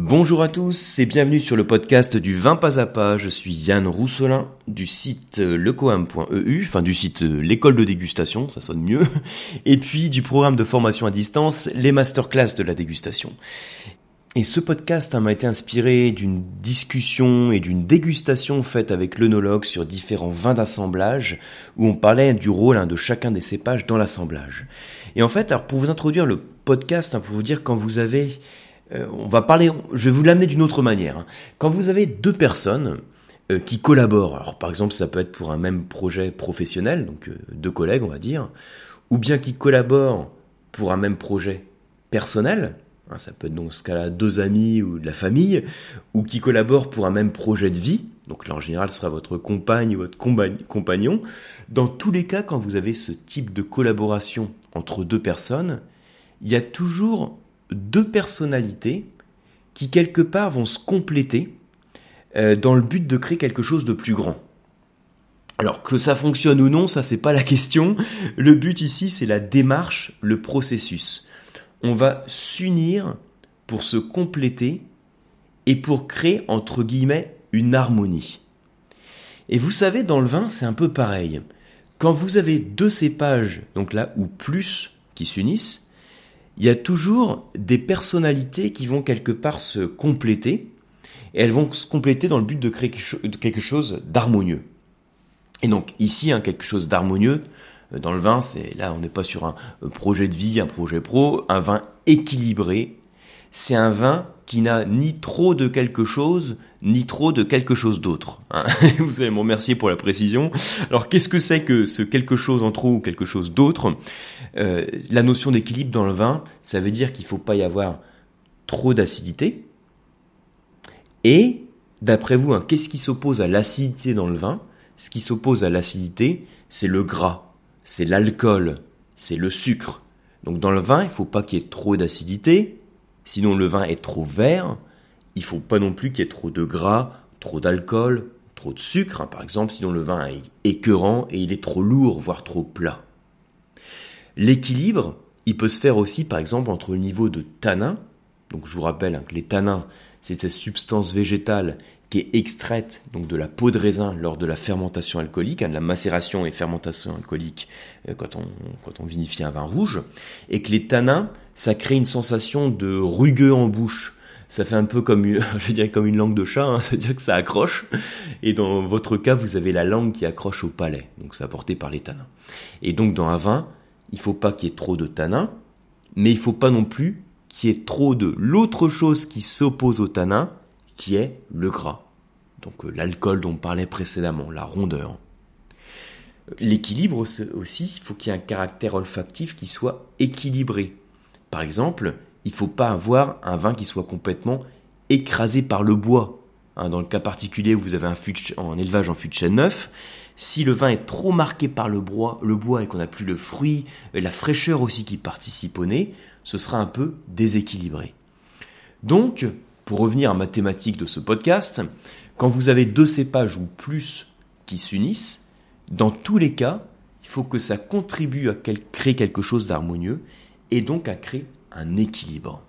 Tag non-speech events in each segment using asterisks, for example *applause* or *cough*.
Bonjour à tous et bienvenue sur le podcast du vin pas à pas. Je suis Yann Rousselin du site lecoam.eu, enfin du site l'école de dégustation, ça sonne mieux, *laughs* et puis du programme de formation à distance, les masterclass de la dégustation. Et ce podcast hein, m'a été inspiré d'une discussion et d'une dégustation faite avec l'œnologue sur différents vins d'assemblage, où on parlait du rôle hein, de chacun des cépages dans l'assemblage. Et en fait, alors pour vous introduire le podcast, hein, pour vous dire quand vous avez, euh, on va parler, je vais vous l'amener d'une autre manière. Quand vous avez deux personnes euh, qui collaborent, par exemple ça peut être pour un même projet professionnel, donc euh, deux collègues on va dire, ou bien qui collaborent pour un même projet personnel, Hein, ça peut être dans ce cas-là deux amis ou de la famille, ou qui collaborent pour un même projet de vie. Donc là, en général, ce sera votre compagne ou votre compagnon. Dans tous les cas, quand vous avez ce type de collaboration entre deux personnes, il y a toujours deux personnalités qui, quelque part, vont se compléter euh, dans le but de créer quelque chose de plus grand. Alors que ça fonctionne ou non, ça c'est pas la question. Le but ici, c'est la démarche, le processus on va s'unir pour se compléter et pour créer, entre guillemets, une harmonie. Et vous savez, dans le vin, c'est un peu pareil. Quand vous avez deux cépages, donc là, ou plus, qui s'unissent, il y a toujours des personnalités qui vont quelque part se compléter, et elles vont se compléter dans le but de créer quelque chose d'harmonieux. Et donc ici, hein, quelque chose d'harmonieux, euh, dans le vin, c'est là on n'est pas sur un projet de vie, un projet pro, un vin équilibré. C'est un vin qui n'a ni trop de quelque chose, ni trop de quelque chose d'autre. Hein. *laughs* Vous allez me remercier pour la précision. Alors qu'est-ce que c'est que ce quelque chose en trop ou quelque chose d'autre? Euh, La notion d'équilibre dans le vin, ça veut dire qu'il ne faut pas y avoir trop d'acidité. Et, d'après vous, hein, qu'est-ce qui s'oppose à l'acidité dans le vin? Ce qui s'oppose à l'acidité, c'est le gras c'est l'alcool, c'est le sucre. Donc dans le vin, il ne faut pas qu'il y ait trop d'acidité, sinon le vin est trop vert. Il faut pas non plus qu'il y ait trop de gras, trop d'alcool, trop de sucre, hein, par exemple, sinon le vin est écœurant et il est trop lourd, voire trop plat. L'équilibre, il peut se faire aussi, par exemple, entre le niveau de tanin. Donc je vous rappelle hein, que les tanins, c'est ces substances végétales qui est extraite donc de la peau de raisin lors de la fermentation alcoolique, hein, de la macération et fermentation alcoolique euh, quand, on, quand on vinifie un vin rouge, et que les tanins, ça crée une sensation de rugueux en bouche. Ça fait un peu comme, *laughs* je dirais comme une langue de chat, hein, *laughs* c'est-à-dire que ça accroche. Et dans votre cas, vous avez la langue qui accroche au palais, donc c'est apporté par les tanins. Et donc dans un vin, il faut pas qu'il y ait trop de tanins, mais il faut pas non plus qu'il y ait trop de l'autre chose qui s'oppose au tanin, qui est le gras. Donc euh, l'alcool dont on parlait précédemment, la rondeur. L'équilibre aussi, il faut qu'il y ait un caractère olfactif qui soit équilibré. Par exemple, il ne faut pas avoir un vin qui soit complètement écrasé par le bois. Hein, dans le cas particulier où vous avez un, en élevage en fût de chêne neuf, si le vin est trop marqué par le bois, et qu'on n'a plus le fruit, et la fraîcheur aussi qui participe au nez, ce sera un peu déséquilibré. Donc, pour revenir à ma thématique de ce podcast, quand vous avez deux cépages ou plus qui s'unissent, dans tous les cas, il faut que ça contribue à créer quelque chose d'harmonieux et donc à créer un équilibre.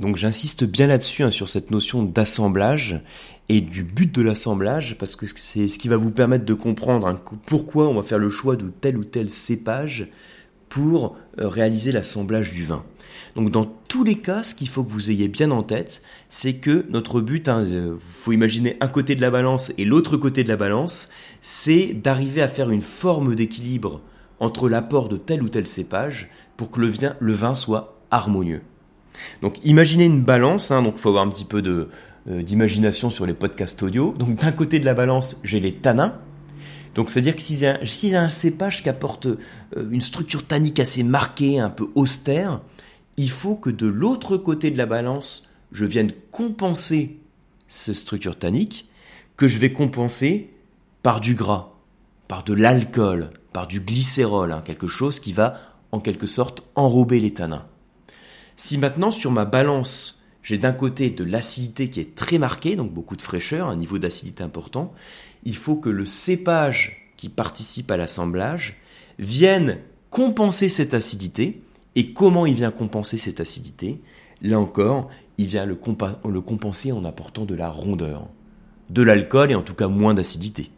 Donc j'insiste bien là-dessus, hein, sur cette notion d'assemblage et du but de l'assemblage, parce que c'est ce qui va vous permettre de comprendre hein, pourquoi on va faire le choix de tel ou tel cépage pour euh, réaliser l'assemblage du vin. Donc dans tous les cas, ce qu'il faut que vous ayez bien en tête, c'est que notre but, il hein, euh, faut imaginer un côté de la balance et l'autre côté de la balance, c'est d'arriver à faire une forme d'équilibre entre l'apport de tel ou tel cépage pour que le vin, soit harmonieux. Donc imaginez une balance, hein, donc il faut avoir un petit peu euh, d'imagination sur les podcasts audio. Donc d'un côté de la balance, j'ai les tanins, donc c'est-à-dire que s'il y, a un cépage qui apporte euh, une structure tannique assez marquée, un peu austère, il faut que de l'autre côté de la balance, je vienne compenser cette structure tannique, que je vais compenser par du gras, par de l'alcool, par du glycérol, hein, quelque chose qui va en quelque sorte enrober les tanins. Si maintenant sur ma balance, j'ai d'un côté de l'acidité qui est très marquée, donc beaucoup de fraîcheur, un niveau d'acidité important, il faut que le cépage qui participe à l'assemblage vienne compenser cette acidité et comment il vient compenser cette acidité? Là encore, il vient le, le compenser en apportant de la rondeur, de l'alcool et en tout cas moins d'acidité.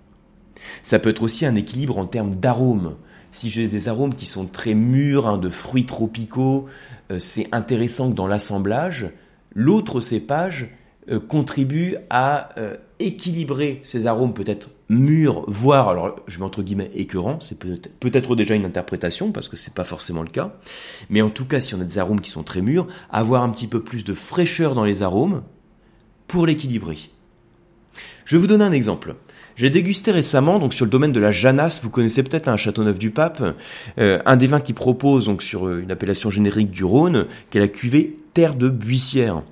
Ça peut être aussi un équilibre en termes d'arômes. Si j'ai des arômes qui sont très mûrs, hein, de fruits tropicaux, euh, c'est intéressant que dans l'assemblage, l'autre cépage euh, contribue à euh, équilibrer ces arômes peut-être mûrs, voire, alors je mets entre guillemets écœurants, c'est peut-être déjà une interprétation parce que c'est pas forcément le cas, mais en tout cas si on a des arômes qui sont très mûrs, avoir un petit peu plus de fraîcheur dans les arômes pour l'équilibrer. Je vais vous donner un exemple. J'ai dégusté récemment, donc sur le domaine de la Janasse, vous connaissez peut-être un Châteauneuf-du-Pape, euh, un des vins qui propose donc sur une appellation générique du Rhône, qui est la cuvée Terre de Buissière.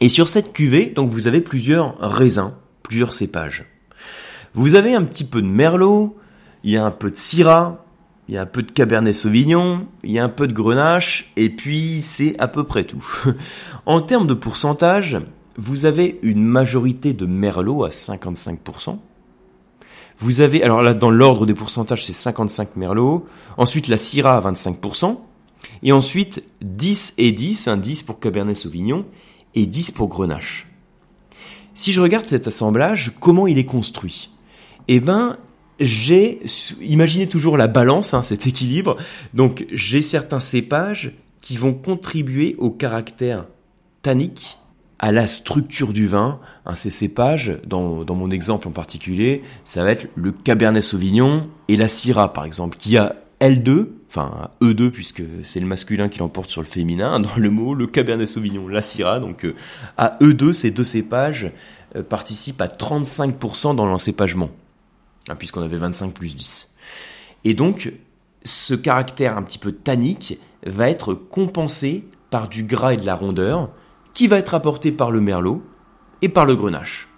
Et sur cette cuvée, donc vous avez plusieurs raisins, plusieurs cépages. Vous avez un petit peu de merlot, il y a un peu de syrah, il y a un peu de cabernet sauvignon, il y a un peu de grenache, et puis c'est à peu près tout. *laughs* en termes de pourcentage, vous avez une majorité de merlot à 55%. Vous avez, alors là, dans l'ordre des pourcentages, c'est 55 merlot. Ensuite, la syrah à 25%. Et ensuite, 10 et 10, un 10 pour Cabernet Sauvignon et 10 pour Grenache. Si je regarde cet assemblage, comment il est construit? Eh ben, j'ai imaginé toujours la balance, hein, cet équilibre. Donc, j'ai certains cépages qui vont contribuer au caractère tannique, à la structure du vin. Hein, ces cépages, dans, mon exemple en particulier, ça va être le Cabernet Sauvignon et la Syrah, par exemple, qui a L2, enfin E2 puisque c'est le masculin qui l'emporte sur le féminin dans le mot, le Cabernet Sauvignon, la Syrah. Donc euh, à E2, ces deux cépages euh, participent à 35% dans l'encépagement, hein, puisqu'on avait 25 plus 10. Et donc ce caractère un petit peu tannique va être compensé par du gras et de la rondeur, qui va être apporté par le merlot et par le grenache.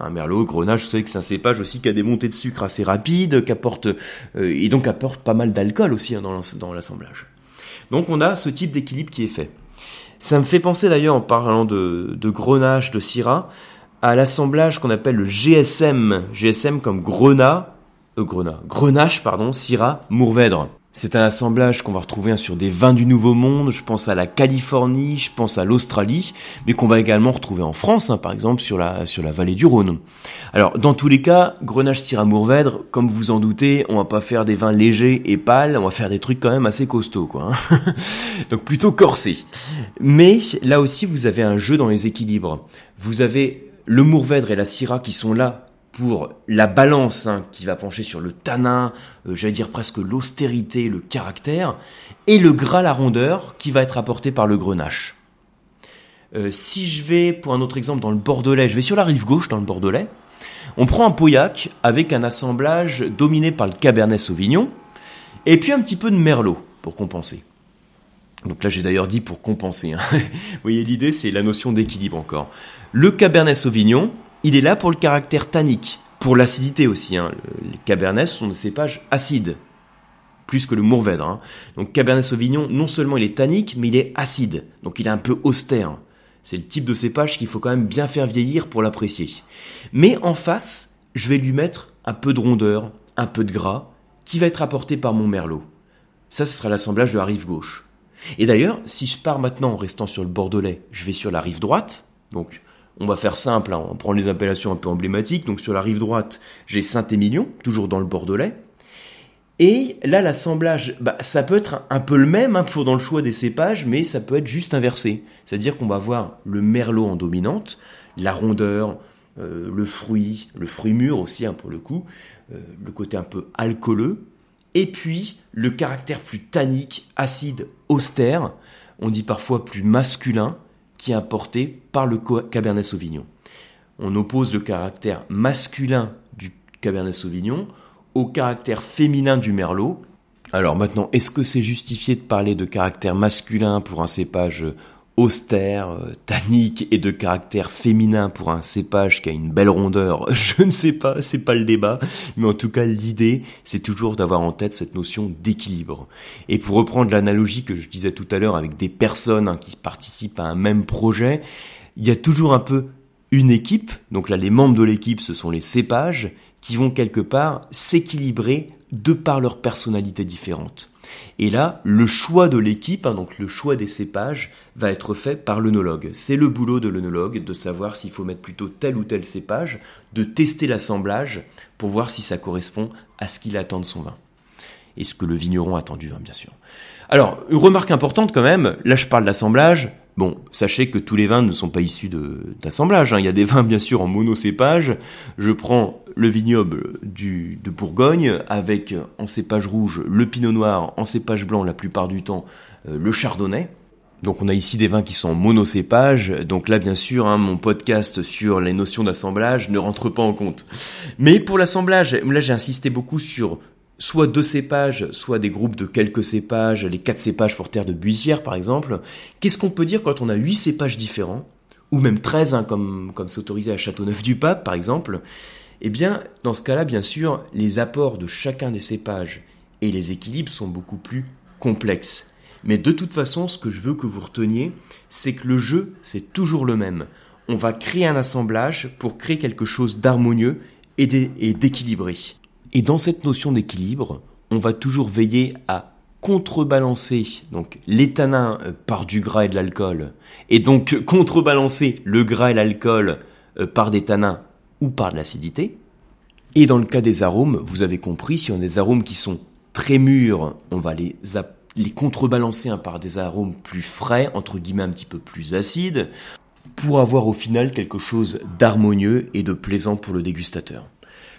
Un merlot, grenache, vous savez que c'est un cépage aussi qui a des montées de sucre assez rapides, qui apporte, euh, et donc apporte pas mal d'alcool aussi hein, dans l'assemblage. Donc on a ce type d'équilibre qui est fait. Ça me fait penser d'ailleurs en parlant de, grenache, de syrah, à l'assemblage qu'on appelle le GSM, GSM comme grenat, euh, grenache, pardon, syrah, mourvèdre. C'est un assemblage qu'on va retrouver hein, sur des vins du Nouveau Monde, je pense à la Californie, je pense à l'Australie, mais qu'on va également retrouver en France, hein, par exemple sur la, sur la vallée du Rhône. Alors, dans tous les cas, Grenache tire à Mourvèdre, comme vous en doutez, on va pas faire des vins légers et pâles, on va faire des trucs quand même assez costauds, quoi. Hein. *laughs* Donc plutôt corsés. Mais là aussi, vous avez un jeu dans les équilibres. Vous avez le Mourvèdre et la Syrah qui sont là pour la balance hein, qui va pencher sur le tanin, euh, j'allais dire presque l'austérité, le caractère, et le gras, la rondeur, qui va être apporté par le grenache. Euh, si je vais, pour un autre exemple, dans le Bordelais, je vais sur la rive gauche dans le Bordelais, on prend un pauillac avec un assemblage dominé par le Cabernet Sauvignon, et puis un petit peu de Merlot pour compenser. Donc là j'ai d'ailleurs dit pour compenser. Hein. *laughs* Vous voyez l'idée c'est la notion d'équilibre encore. Le Cabernet Sauvignon, il est là pour le caractère tannique, pour l'acidité aussi. Hein. Les cabernets sont des cépages acides, plus que le mourvèdre. Hein. Donc Cabernet Sauvignon, non seulement il est tannique, mais il est acide, donc il est un peu austère. C'est le type de cépage qu'il faut quand même bien faire vieillir pour l'apprécier. Mais en face, je vais lui mettre un peu de rondeur, un peu de gras, qui va être apporté par mon merlot. Ça, ce sera l'assemblage de la rive gauche. Et d'ailleurs, si je pars maintenant en restant sur le Bordelais, je vais sur la rive droite, donc on va faire simple, hein, on prend les appellations un peu emblématiques. Donc sur la rive droite, j'ai Saint-Émilion, toujours dans le Bordelais. Et là, l'assemblage, bah, ça peut être un peu le même hein, pour dans le choix des cépages, mais ça peut être juste inversé. C'est-à-dire qu'on va avoir le merlot en dominante, la rondeur, euh, le fruit, le fruit mûr aussi hein, pour le coup, euh, le côté un peu alcooleux, et puis le caractère plus tannique, acide, austère, on dit parfois plus masculin, qui est apporté par le Cabernet Sauvignon. On oppose le caractère masculin du Cabernet Sauvignon au caractère féminin du Merlot. Alors maintenant, est-ce que c'est justifié de parler de caractère masculin pour un cépage austère, euh, tannique et de caractère féminin pour un cépage qui a une belle rondeur, *laughs* je ne sais pas, c'est pas le débat, mais en tout cas l'idée c'est toujours d'avoir en tête cette notion d'équilibre. Et pour reprendre l'analogie que je disais tout à l'heure avec des personnes hein, qui participent à un même projet, il y a toujours un peu une équipe, donc là les membres de l'équipe ce sont les cépages qui vont quelque part s'équilibrer de par leurs personnalités différentes. Et là, le choix de l'équipe, hein, donc le choix des cépages, va être fait par l'œnologue. C'est le boulot de l'œnologue de savoir s'il faut mettre plutôt tel ou tel cépage, de tester l'assemblage pour voir si ça correspond à ce qu'il attend de son vin. Et ce que le vigneron attend du vin, bien sûr. Alors, remarque importante quand même, là je parle d'assemblage, Bon, sachez que tous les vins ne sont pas issus d'assemblage. Hein. Il y a des vins bien sûr en monocépage. Je prends le vignoble du, de Bourgogne avec en cépage rouge le pinot noir, en cépage blanc la plupart du temps euh, le chardonnay. Donc on a ici des vins qui sont en monocépage. Donc là bien sûr, hein, mon podcast sur les notions d'assemblage ne rentre pas en compte. Mais pour l'assemblage, là j'ai insisté beaucoup sur soit deux cépages, soit des groupes de quelques cépages, les quatre cépages pour terre de Buissière par exemple. Qu'est-ce qu'on peut dire quand on a huit cépages différents, ou même 13 hein, comme, c'est autorisé à Châteauneuf-du-Pape par exemple? Eh bien, dans ce cas-là, bien sûr, les apports de chacun des cépages et les équilibres sont beaucoup plus complexes. Mais de toute façon, ce que je veux que vous reteniez, c'est que le jeu, c'est toujours le même. On va créer un assemblage pour créer quelque chose d'harmonieux et d'équilibré. Et dans cette notion d'équilibre, on va toujours veiller à contrebalancer donc les tanins euh, par du gras et de l'alcool, et donc contrebalancer le gras et l'alcool euh, par des tanins ou par de l'acidité. Et dans le cas des arômes, vous avez compris, si on a des arômes qui sont très mûrs, on va les, les contrebalancer hein, par des arômes plus frais, entre guillemets un petit peu plus acides, pour avoir au final quelque chose d'harmonieux et de plaisant pour le dégustateur.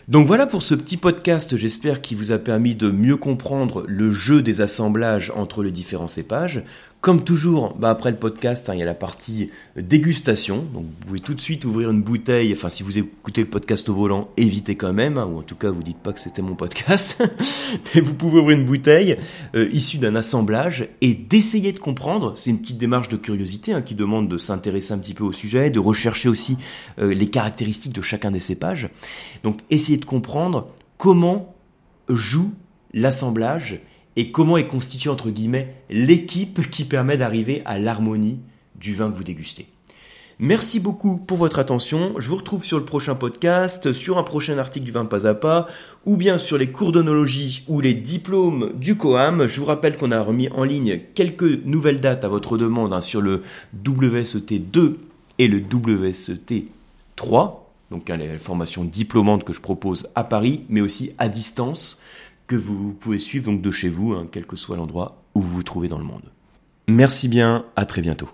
Donc voilà pour ce petit podcast, j'espère qu'il vous a permis de mieux comprendre le jeu des assemblages entre les différents cépages. Comme toujours, bah après le podcast, hein, il y a la partie dégustation. Donc vous pouvez tout de suite ouvrir une bouteille. Enfin, si vous écoutez le podcast au volant, évitez quand même, hein, ou en tout cas, vous dites pas que c'était mon podcast. *laughs* Mais vous pouvez ouvrir une bouteille euh, issue d'un assemblage et d'essayer de comprendre. C'est une petite démarche de curiosité hein, qui demande de s'intéresser un petit peu au sujet, de rechercher aussi euh, les caractéristiques de chacun des cépages. Donc, essayez de comprendre comment joue l'assemblage et comment est constituée entre guillemets l'équipe qui permet d'arriver à l'harmonie du vin que vous dégustez. Merci beaucoup pour votre attention. Je vous retrouve sur le prochain podcast, sur un prochain article du vin pas à pas, ou bien sur les cours d'onologie ou les diplômes du COAM. Je vous rappelle qu'on a remis en ligne quelques nouvelles dates à votre demande hein, sur le WSET 2 et le WSET 3, donc hein, les formations diplômantes que je propose à Paris, mais aussi à distance que vous pouvez suivre donc de chez vous, hein, quel que soit l'endroit où vous vous trouvez dans le monde. Merci bien, à très bientôt.